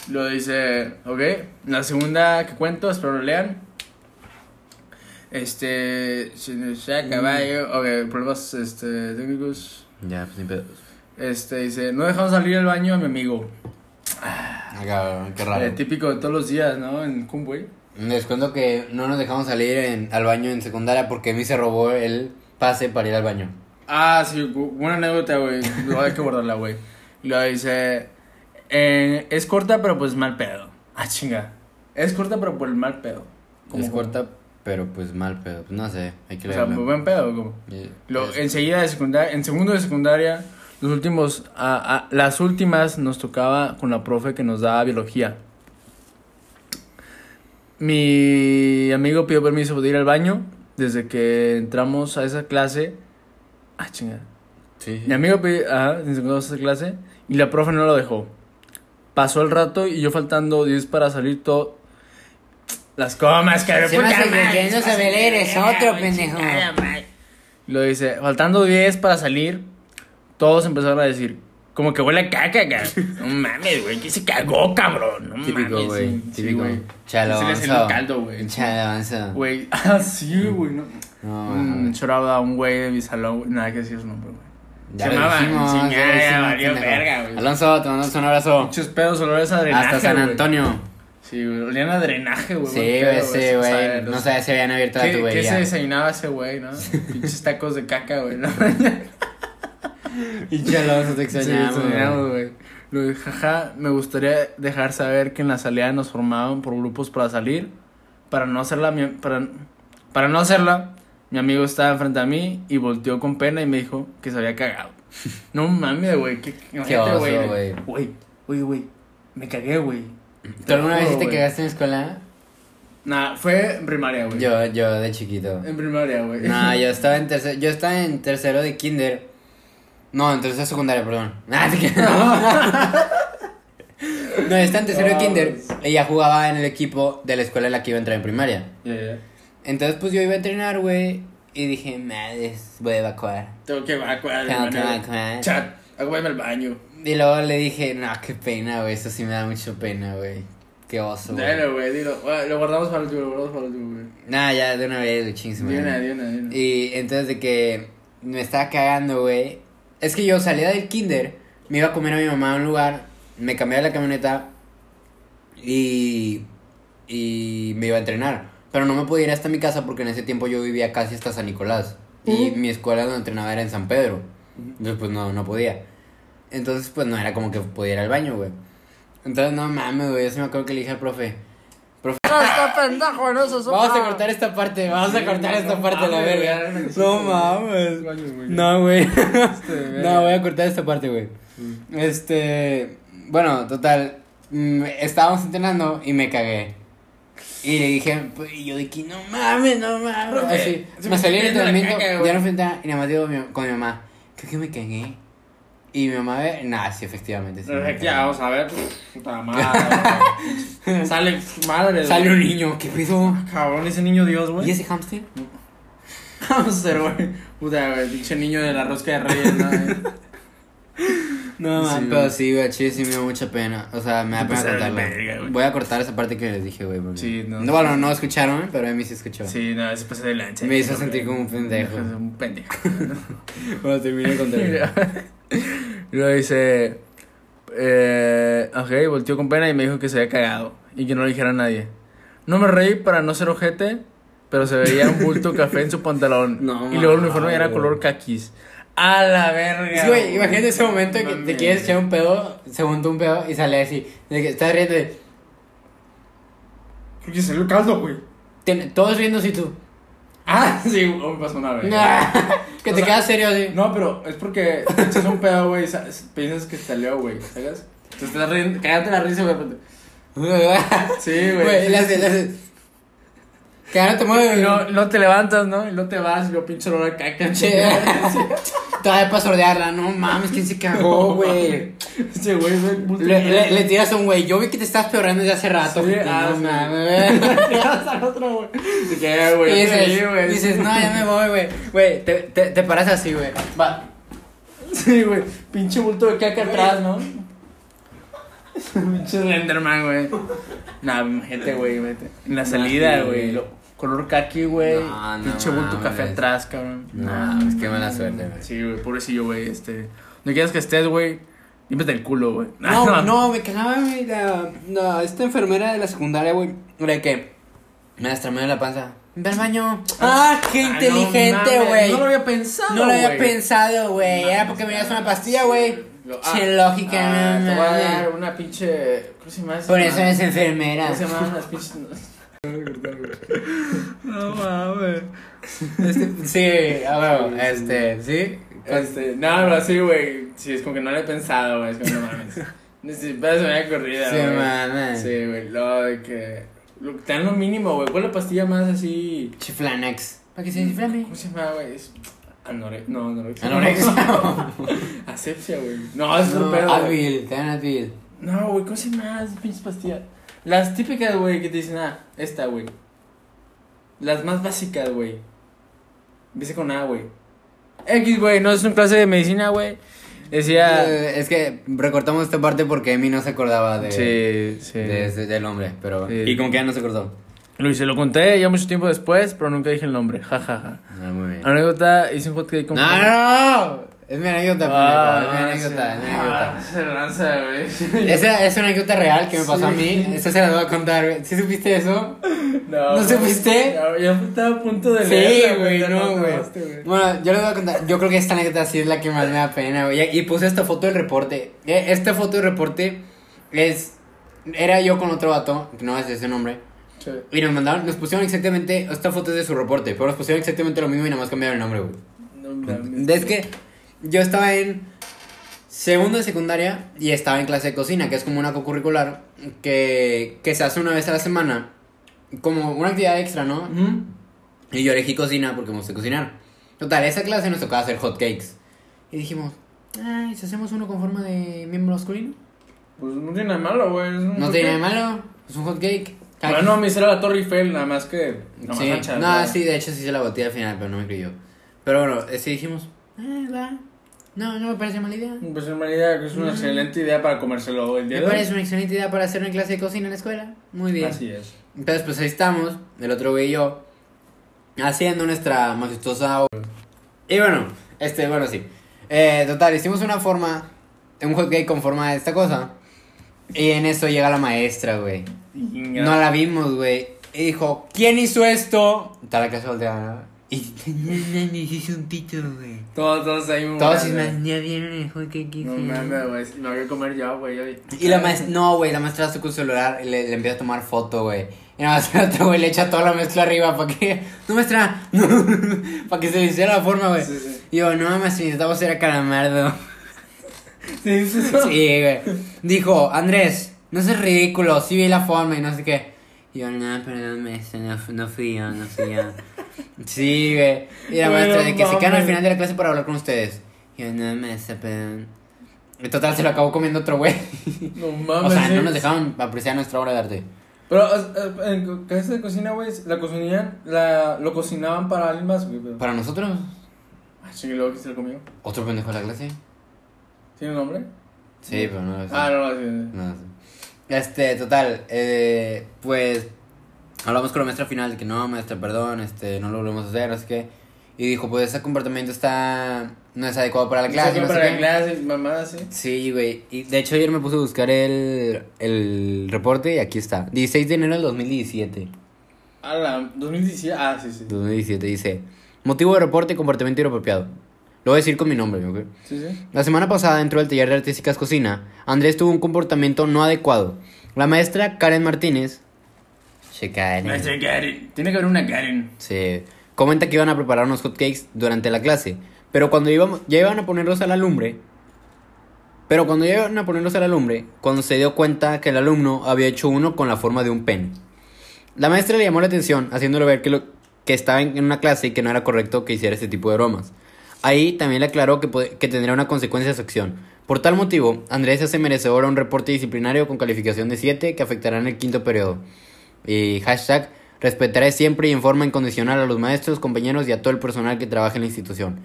Lo dice, ok. La segunda que cuento, espero lo lean. Este. Ya, caballo. Ok, problemas este, técnicos. Ya, pues ni pedo. Este dice: No dejamos salir al baño a mi amigo. Ah, qué raro. Eh, típico de todos los días, ¿no? En Cumbay. Les cuento que no nos dejamos salir en- al baño en secundaria porque a mí se robó el pase para ir al baño. Ah, sí, bu- buena anécdota, güey. Hay que guardarla, güey. Luego dice: eh, Es corta, pero pues mal pedo. Ah, chinga. Es corta, pero por el mal pedo. Es corta, pero pues mal pedo. Pues no sé, hay que O sea, leerlo. buen pedo, como. Lo, es- enseguida de secundaria, en segundo de secundaria, los últimos, a- a- las últimas nos tocaba con la profe que nos daba biología. Mi amigo pidió permiso de ir al baño desde que entramos a esa clase. Ah, chingada. Sí, Mi amigo pidió, ajá, entramos a esa clase y la profe no lo dejó. Pasó el rato y yo faltando 10 para salir todo. Las comas, que Se me hace que- no sabe leer, es otro pendejo. Lo dice, faltando 10 para salir, todos empezaron a decir, como que huele a caca, cabrón. No mames, güey, que se cagó, cabrón. No Típico, güey. sí, sí, Típico. güey. Chalo, Se le salió avanzado. caldo, güey. Chale, avanzado. Güey, ah, sí, güey, no. No, Mm. Choraba a un güey de mi salón, güey. Nada que decir su nombre, güey. Ya llamaba, dijimos, sí, ya ya, ya, dijimos, valió pendejo. verga, güey. Alonso, te mandamos un abrazo. Muchos pedos, olores a drenaje, Hasta San güey. Antonio. Sí, güey, olían a drenaje, güey. Sí, pedo, ese güey. No sabía si habían abierto la ¿Qué, ¿Qué se tubería. desayunaba ese güey, no? Pinches tacos de caca, güey. ¿no? Y Alonso, te extrañamos. extrañamos, güey. Jaja, me gustaría dejar saber que en la salida nos formaban por grupos para salir. Para no hacerla, para, para no hacerla, mi amigo estaba enfrente a mí y volteó con pena y me dijo que se había cagado. No mames, güey. Qué, imagínate, oso, güey. güey. Güey, güey. Me cagué, güey. ¿Tú alguna vez te cagaste en la escuela? Nah, fue en primaria, güey. Yo, yo de chiquito. En primaria, güey. No, yo estaba en tercero, yo estaba en tercero de kinder. No, en tercero de secundaria, perdón. No, estaba en tercero de kinder. Ella jugaba en el equipo de la escuela en la que iba a entrar en primaria. Entonces, pues yo iba a entrenar, güey. Y dije, madres, voy a evacuar. Tengo que evacuar. Tengo que evacuar. Chat, aguáyame al baño. Y luego le dije, no, qué pena, güey. Esto sí me da mucho pena, güey. Qué oso, güey. Dale, güey, dilo. Lo guardamos para el último, lo guardamos para el último, güey. Nah, ya de una vez, güey, ching, una, una, di una. Y entonces de que me estaba cagando, güey. Es que yo salía del kinder, me iba a comer a mi mamá a un lugar, me cambié de la camioneta y, y me iba a entrenar. Pero no me podía ir hasta mi casa porque en ese tiempo yo vivía casi hasta San Nicolás. Y mi escuela donde entrenaba era en San Pedro. Entonces pues no, no podía. Entonces pues no era como que podía ir al baño, güey. Entonces no mames, güey. Yo sí me acuerdo que le dije al profe. Profe, está pendejo, no sos Vamos a cortar esta parte, vamos a cortar esta parte, la mames, verga. No mames. No, güey. verga. No, voy a cortar esta parte, güey. Este. Bueno, total. mm, Estábamos entrenando y me cagué. Y le dije, pues, y yo de que no mames, no mames. Así, me me salí del entrenamiento, ya no fui a entrenar, y nada más digo con mi mamá, creo que me cagué. Y mi mamá ve, nah, sí, efectivamente. Sí, me cagué. Ya, vamos a ver. Puta madre. Sale madre. Sale un niño, ¿qué pedo? Cabrón, ese niño Dios, güey. ¿Y ese hamster? Hacer, güey. Puta, güey. Pinche niño de la rosca de reyes, ¿no? No, Sí, man, güey. pero sí, güey, chile sí me da mucha pena. O sea, me da pena güey. Voy a cortar esa parte que les dije, güey. porque- Sí, no. no. Bueno, no escucharon, pero a mí sí escuchó. Sí, no, se pasó de lancha. Me hizo sentir como un pendejo. Un pendejo. Bueno, terminé con luego dice. Eh, ok, volteó con pena y me dijo que se había cagado. Y que no le dijera a nadie. No me reí para no ser ojete, pero se veía un bulto café en su pantalón. No, y luego el uniforme era güey. color caquis. A la verga. Sí, güey, imagínate ese momento que te quieres echar un pedo, se monta un pedo y sale así. De que estás riendo de. Creo que salió caldo, güey. Todos riendo así tú. Ah, sí, me pasó una vez. que O te sea, quedas serio así. No, pero es porque te echas un pedo, güey, sa- piensas que salió, güey, ¿sabes? Entonces estás riendo, cállate la risa, güey. de repente. Sí, güey. Güey, le haces, le haces. Que ahora te mueves. Y no, no te levantas, ¿no? Y no te vas y lo pinche olor a caca. Che, Todavía para sordearla. No mames, ¿quién se cagó, güey? Ese güey. Le, le, le tiras a un güey. Yo vi que te estabas peorando desde hace rato. Sí, ah, no sí. mames. Llegas al otro, güey. Güey, Y dices, güey. dices, no, ya me voy, güey. Güey, te, te, te paras así, güey. Va. Sí, güey. Pinche bulto de caca atrás, ¿no? Pinche Renderman, güey. Nah, gente, güey. En la salida, sí, güey. Color kaki, güey. No, no Pinche bulto café atrás, cabrón. No, es que mala suerte, güey. Sí, güey, pobrecillo, güey. Este. Donde quieras que estés, güey. Límpiate el culo, güey. No, no, me cagaba, güey. La, la- esta enfermera de la secundaria, güey. ¿De qué? Maestra, me duele la panza. Ve al baño. Ah, qué Ah, no inteligente, güey. No lo había pensado. No lo había pensado, güey. Era porque me das una pastilla, güey. Che, lógica, ah, no Te voy a dar una pinche. ¿Cómo se llama Por eso eres enfermera. ¿Cómo se llaman las pinches? No mames. Este, sí, a ver, este, sí. Este, no, pero sí, güey. Sí, es como que no lo he pensado, güey. Es como no mames. Ni me había corrida, Sí, güey. mames. Sí, güey. Lo de que. Lo, te dan lo mínimo, güey. ¿Cuál es la pastilla más así? Chiflanex. Para que se inflame. ¿Cómo se llama, güey? Es. Anore... No, anorexia. Anorexia. Asepsia, güey. No, es No, otro pedo. güey. Advil, te dan Advil. No, güey, ¿cómo se llama esas pinches pastillas? Las típicas, güey, que te dicen, ah, esta, güey. Las más básicas, güey. Empieza con A, güey. X, güey, no es una clase de medicina, güey. Decía. Eh, es que recortamos esta parte porque Emi no se acordaba de, Sí, sí. de del nombre, pero... Sí. Y que ya no se acordó. Luis, se lo conté ya mucho tiempo después, pero nunca dije el nombre. Ja, ja, ja. Ah, muy bien. Anécdota, hice un cake con. No. Es mi anécdota, Ah, es mi anécdota, es mi anécdota. Ah, se lanza, güey. Esa es una anécdota real que me pasó a Sí. mí. Esa se la voy a contar, güey. ¿Sí supiste eso? No, ¿No supiste? Ya, ya estaba a punto de Sí, leerla, güey, no, güey. güey. Bueno, yo les voy a contar. Yo creo que esta anécdota sí es la que más me da pena, güey. Y puse esta foto del reporte. Eh, Esta foto del reporte es. Era yo con otro vato, que no es ese nombre. Sí. Y nos mandaron, nos pusieron exactamente. Esta foto es de su reporte, pero nos pusieron exactamente lo mismo y nada más cambiaron el nombre, güey. No mames. Es que yo estaba en segundo de secundaria y estaba en clase de cocina, que es como una co-curricular que, que se hace una vez a la semana, como una actividad extra, ¿no? Ujú. Y yo elegí cocina porque me gusta cocinar. Total, esa clase nos tocaba hacer hot cakes. Y dijimos, ay, si hacemos uno con forma de miembro masculino. Pues no tiene nada de malo, güey. No tiene nada de malo, es un hot cake. Bueno, me hiciera la Torre Eiffel, nada más que. Nada más sí, ancha, no, ¿verdad? sí, de hecho sí se la batí al final, pero no me creyó. Pero bueno, sí dijimos, ah, va. No, no me parece mala idea. Pues es mala idea, es una excelente idea para comérselo el día Me de hoy. parece una excelente idea para hacer una clase de cocina en la escuela. Muy bien. Así es. Entonces, pues ahí estamos, el otro güey y yo, haciendo nuestra majestuosa. Y bueno, este, bueno, sí. Eh, total, hicimos una forma, un hot cake con forma de esta cosa. Y en eso llega la maestra, güey. No la vimos, güey. Y dijo, ¿quién hizo esto? Está la clase volteada. Y me hizo un pito, güey. Todos, todos ahí muy Todos me güey. ya vieron el cake que No mames, güey. Me voy a comer yo, güey. Y la maestra, no, güey, la maestra sacó su celular y le, le empieza a tomar foto, güey. Y la maestra, otro güey, le echa toda la mezcla arriba para que. No, maestra, no, para que se le hiciera la forma, güey. Sí, sí. Y yo, no, maestra, necesitamos hacer a calamardo. Sí, sí, güey. Dijo, Andrés, no seas ridículo, sí vi la forma y no sé qué. Y yo, no, perdón, maestra, no, no fui yo, no fui yo. Sí, güey. Y la maestra, de que se quedan al final de la clase para hablar con ustedes. Y yo, no, maestra, perdón. En total, se lo acabó comiendo otro güey. No O mames. sea, no nos dejaron apreciar nuestra obra de arte. Pero en clase de cocina, güey, la cocinaban, la, lo cocinaban para alguien más, güey. pero- Para nosotros, Ah, sí, luego que se lo comió. otro pendejo de la clase. ¿Tiene nombre? Sí, pero no. Ah, no, sí. No, sí. Este, total, eh, pues hablamos con la maestra final de que no, maestra, perdón, este, no lo volvemos a hacer, sé qué. Y dijo, pues ese comportamiento está, no es adecuado para la clase, no sé para qué. la clase, mamá, sí. Sí, güey. Y de hecho ayer me puse a buscar el, el reporte y aquí está. 16 de enero del 2017. A la 2017. Ah, sí, sí. 2017 dice, motivo de reporte, comportamiento inapropiado. Lo voy a decir con mi nombre, ¿ok? Sí, sí. La semana pasada, dentro del taller de artísticas cocina, Andrés tuvo un comportamiento no adecuado. La maestra Karen Martínez, che Karen, Maestra Karen. Tiene que haber una Karen. se comenta que iban a preparar unos hotcakes durante la clase, pero cuando íbamos, ya iban a ponerlos a la lumbre, pero cuando ya iban a ponerlos a la lumbre, cuando se dio cuenta que el alumno había hecho uno con la forma de un pen. La maestra le llamó la atención, haciéndole ver que, lo, que estaba en una clase y que no era correcto que hiciera este tipo de bromas. Ahí también le aclaró que, que tendría una consecuencia su acción. Por tal motivo, Andrés se hace merecedor a un reporte disciplinario con calificación de 7 que afectará en el quinto periodo. Y hashtag, respetaré siempre y en forma incondicional a los maestros, compañeros y a todo el personal que trabaja en la institución.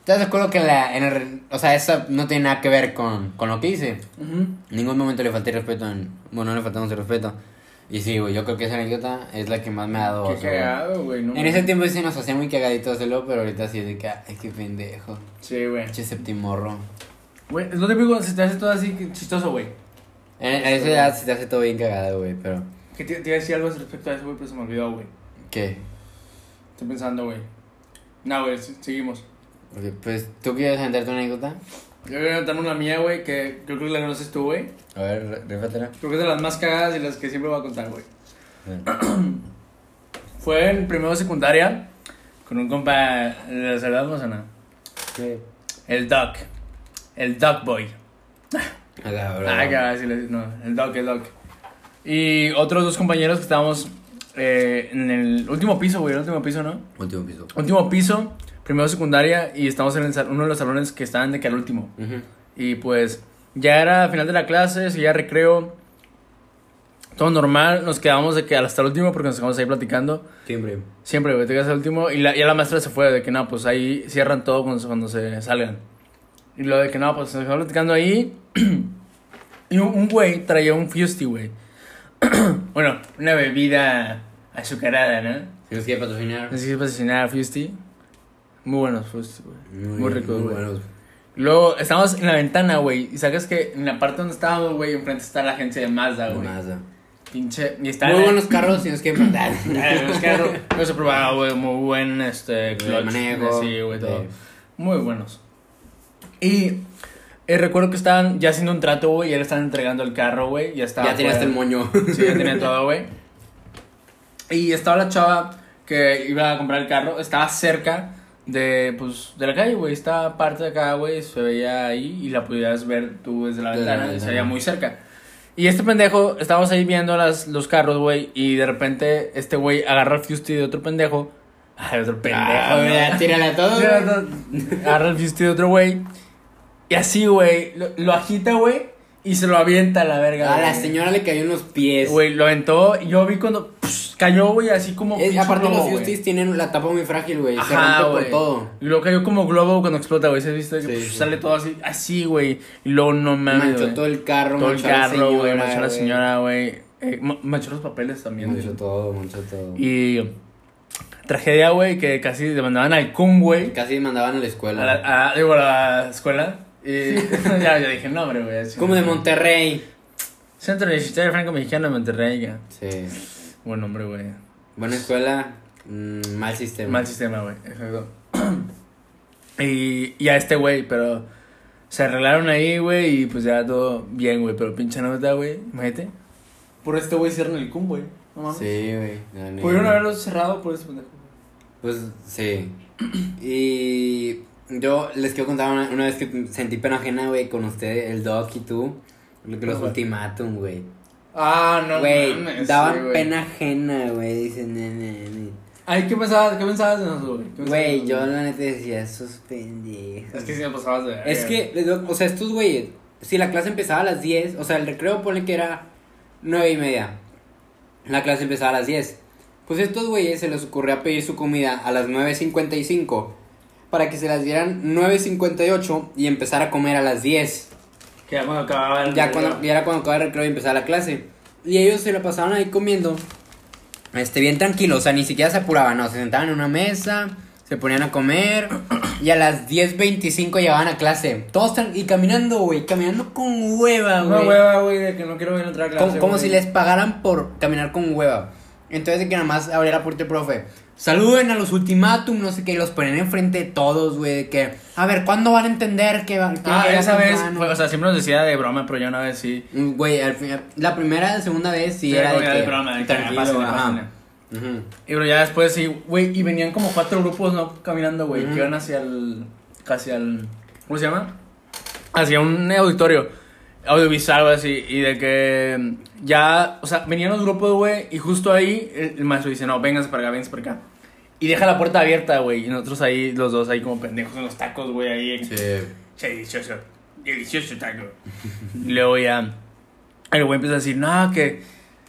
¿Estás de acuerdo que la, en el- o sea, eso no tiene nada que ver con, con lo que hice? En ningún momento le falté respeto, en, bueno, no le faltamos el respeto. Y sí, güey, yo creo que esa anécdota es la que más me ha dado... Qué cagado, güey. No En ese tiempo sí nos hacía muy cagaditos hacerlo, pero ahorita sí es de que, ay, qué pendejo. Sí, güey. Pinche septimorro. Güey, es lo típico, se te hace todo así chistoso, güey. En, en esa edad sí te hace todo bien cagado, güey, pero... Que te, te iba a decir algo respecto a eso, güey, pero se me olvidó, güey. ¿Qué? Estoy pensando, güey. No, güey, seguimos. Pues, ¿tú quieres entrar tu anécdota? Yo voy a una mía, güey, que creo que la conoces tú, güey. A ver, réfatela. Creo que es de las más cagadas y las que siempre voy a contar, güey. Fue en primero secundaria con un compa de la ciudad Mozana. ¿Qué? El Doc. El Doc Boy. Acá, bro. Ah, que a no, el Doc, el Doc. Y otros dos compañeros que estábamos eh, en el último piso, güey, el último piso, ¿no? Último piso. Último piso, primero secundaria, y estamos en el sal- uno de los salones que estaban de que al último. Ujú. Y pues ya era final de la clase, seguía recreo, todo normal, nos quedamos de que hasta el último porque nos quedamos ahí platicando. Siempre. Siempre, güey, te quedas al último y la, ya la maestra se fue de que no, pues ahí cierran todo cuando, cuando se salgan. Y lo de que no, pues nos quedamos platicando ahí. y un un güey traía un Fusty, güey. bueno, una bebida azucarada, ¿no? Si nos quiere patrocinar. Así que patrocinar Fusty. Muy buenos Fusty, güey. Muy, ricos, muy güey. buenos. Luego estábamos en la ventana, güey. Y sabes que en la parte donde estábamos, güey, enfrente está la agencia de Mazda, güey. Mazda. Pinche. Y está. Muy buenos carros si nos quieren mandar. Eh, no se probaba, güey. Muy buen este, clutch. manejo. Sí, güey, todo. Sí. Muy buenos. Y eh, recuerdo que estaban ya haciendo un trato, güey. Y él estaban entregando el carro, güey. Ya estaba. Ya tenías fuera. el moño. Sí, ya tenía todo, güey. Y estaba la chava que iba a comprar el carro. Estaba cerca de, pues, de la calle, güey. Estaba parte de acá, güey. Se veía ahí y la podías ver tú desde la ventana. y se veía muy cerca. Y este pendejo, estábamos ahí viendo las, los carros, güey. Y de repente este güey agarra el Fusty de otro pendejo. Ay, otro pendejo. Ah, ¿no? güey, tírale a todos, Tírale güey. a todos. Agarra el Fusty de otro güey. Y así, güey. Lo, lo agita, güey. Y se lo avienta a la verga. A la güey. señora le cayó en los pies. Güey, lo aventó y yo vi cuando cayó, güey, así como. Es- aparte globo, los. Justis tienen la tapa muy frágil, güey. Se rompe por todo. Y luego cayó como globo cuando explota, güey. ¿Se? Que Sí, pss, sí. sale todo así, así, güey. Y luego no mames. Manchó güey. todo el carro, Todo el a carro, güey. Manchó a la señora, güey. Eh, ma- manchó los papeles también. Manchó güey. todo, manchó todo. Y. Tragedia, güey, que casi demandaban al cum, güey. Casi me mandaban a la A escuela. la, a, digo, a la escuela. Y ya, ya dije, no, hombre, güey. así. Como de Monterrey. Centro Universitario Franco Mexicano de Monterrey, ya. Sí. Buen nombre, güey. Buena escuela, mm, mal sistema. Mal sistema, güey. Exacto. y, y a este güey, pero se arreglaron ahí, güey, y pues ya todo bien, güey. Pero pinche nota, güey. Imagínate. Por este güey cierran el cum, güey. No mames. Sí, güey. neta. Pudieron haberlo cerrado por este pendejo. Pues sí. Y yo les quiero contar una, una vez que sentí pena ajena, güey, con usted, el Doc y tú. Los ultimátum, güey. Ah, no Güey, daban sí, pena ajena, güey. Dicen, ne, ne, ne. Ay, ¿qué pensabas? ¿Qué pensabas de nosotros, güey? ¿Qué pensabas Güey, yo la neta decía, esos pendejos. Es que sí me pasabas de. Es que, o sea, estos güeyes, si la clase empezaba a las 10, o sea, el recreo pone que era 9 y media. La clase empezaba a las 10. Pues estos güeyes se les ocurrió pedir su comida a las 9.55 para que se las dieran 9.58 y empezar a comer a las 10. Que ya cuando acababa el. Ya, cuando, ya era cuando acababa el recreo y empezaba la clase. Y ellos se la pasaban ahí comiendo. Este, bien tranquilos, o sea, ni siquiera se apuraban, no, se sentaban en una mesa, se ponían a comer. Y a las 10.25 llegaban a clase. Todos tran- y caminando, güey, caminando con hueva, Una güey. hueva, güey, de que no quiero venir a otra clase. Como, si les pagaran por caminar con hueva. Entonces de que nada más abría la puerta el profe. Saluden a los ultimátum, no sé qué, y los ponen enfrente de todos, güey, de que, a ver, ¿cuándo van a entender que va- que Ah, esa vez, fue- o sea, siempre nos decía de broma, pero yo una vez sí. Mm, Güey, la primera, segunda vez sí, Sí, era de que, broma, de que, tranquilo, pásenle, ajá. pásenle. Ujú. Y pero ya después sí, güey, y venían como cuatro grupos, ¿no? Caminando, güey, Ujú. que iban hacia el, casi al, ¿cómo se llama? Hacia un auditorio, audiovisual o así, y de que mm, ya, o sea, venían los grupos, güey, y justo ahí el, el maestro dice, no, vénganse para acá, vénganse para acá. Y deja la puerta abierta, güey, y nosotros ahí, los dos ahí como pendejos en los tacos, güey, ahí. Sí. Sí, delicioso. Delicioso taco. y luego ya. El güey empieza a decir, no, que.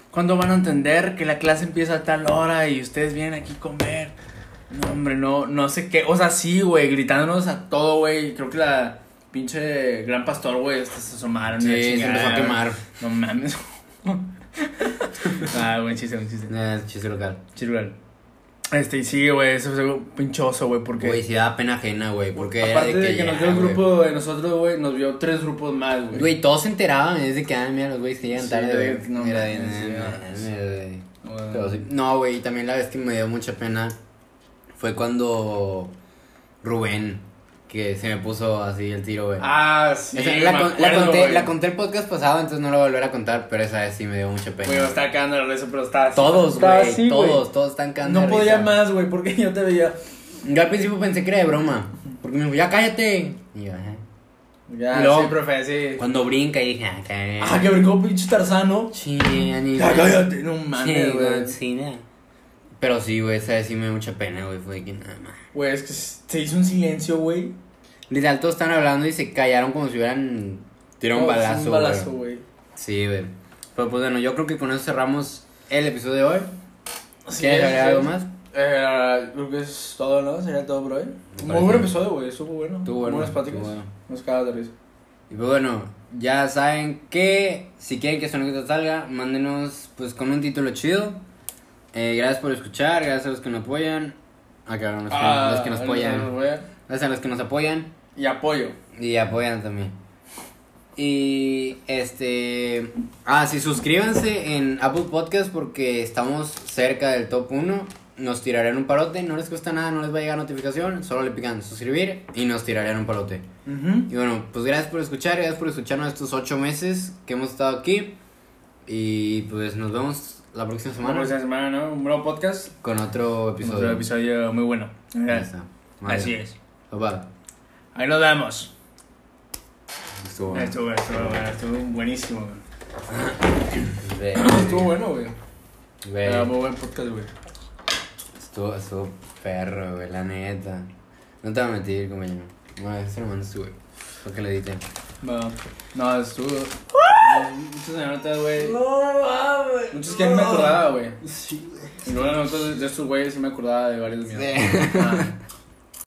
¿Cuándo van a entender que la clase empieza a tal hora y ustedes vienen aquí a comer? No, hombre, no, no sé qué. O sea, sí, güey, gritándonos a todo, güey. Creo que la pinche gran pastor, güey, se asomaron. y Sí, la se empezó a quemar. No mames. ah, buen chiste, buen chiste. Eh, chiste local. Chirugal. Este, y sí, güey, eso fue pinchoso, güey, porque. Güey, sí da pena ajena, güey, porque era Aparte de que, nos ya, vio el grupo de nosotros, güey, nos vio tres grupos más, güey. Güey, todos se enteraban, es de que, ah, mira, los güeyes que llegan Sí, tarde, güey, no Era mames, de, sí, "No, güey". Sí. No, güey, y también la vez que me dio mucha pena fue cuando Rubén, que se me puso así el tiro, güey. Ah, sí. Esa- la, me con- la acuerdo, conté, güey. la conté el podcast pasado, entonces no lo voy a volver a contar, pero esa vez sí me dio mucha pena. Güey, me estaba cagando de risa, pero estaba así. Todos, güey, así, güey. todos, todos están cagando No podía risa. más, güey, porque yo te veía. Yo al principio pensé que era de broma, porque me dijo, ya cállate. Y yo, ajá. Ya, luego- sí, profe, sí. Cuando brinca y dije, ah, cállate. Ah, que brincó pinche Tarzano. Sí, anime. Ya, cállate, no Sí, mames, güey. güey, sí, nada. Pero sí, güey, esa vez sí me dio mucha pena, güey, fue que nada más. Güey, es que se hizo un silencio, güey. Literal, todos estaban hablando y se callaron como si hubieran tirado un balazo, Un balazo, güey. Sí, güey. Pero pues bueno, yo creo que con eso cerramos el episodio de hoy. Sí, ¿Quieres agregar algo más? Eh, creo que es todo, ¿no? Sería todo por hoy. Muy buen episodio, güey. Estuvo bueno. Estuvo bueno, Buenas pláticas. bueno. Nos cagas de risa. Y pues bueno, ya saben que si quieren que su anécdota salga, mándenos pues con un título chido. Eh, gracias por escuchar, gracias a los que nos apoyan. Ah, claro, los que, Ah, los que nos apoyan. güey. Gracias a los que nos apoyan. Y apoyo. Y apoyan también. Y este. Ah, sí, suscríbanse en Apple Podcast porque estamos cerca del top 1. Nos tirarán un parote, no les cuesta nada, no les va a llegar notificación. Solo le pican suscribir y nos tirarán un parote. Y bueno, pues gracias por escuchar, gracias por escucharnos estos 8 meses que hemos estado aquí. Y pues nos vemos la próxima La semana próxima semana, ¿no? Un nuevo podcast. con otro episodio. Otro episodio muy bueno. Ya está. Vale. Así es. Bye. Ahí nos vemos. Estuvo bueno. Estuvo, estuvo, bueno, estuvo buenísimo, güey. Estuvo bueno, güey. Era muy buen podcast, güey. Estuvo, estuvo perro, güey, la neta. No te voy a mentir, compañero. Bueno, eso lo mandas tú, güey. Para que le editen. Va. No, estuvo. Muchas anécdotas, güey. No mames. Muchos que no me acordaba, güey. Sí, güey. Y luego nosotros de estos güeyes sí me acordaba de varios míos. Sí. Ah.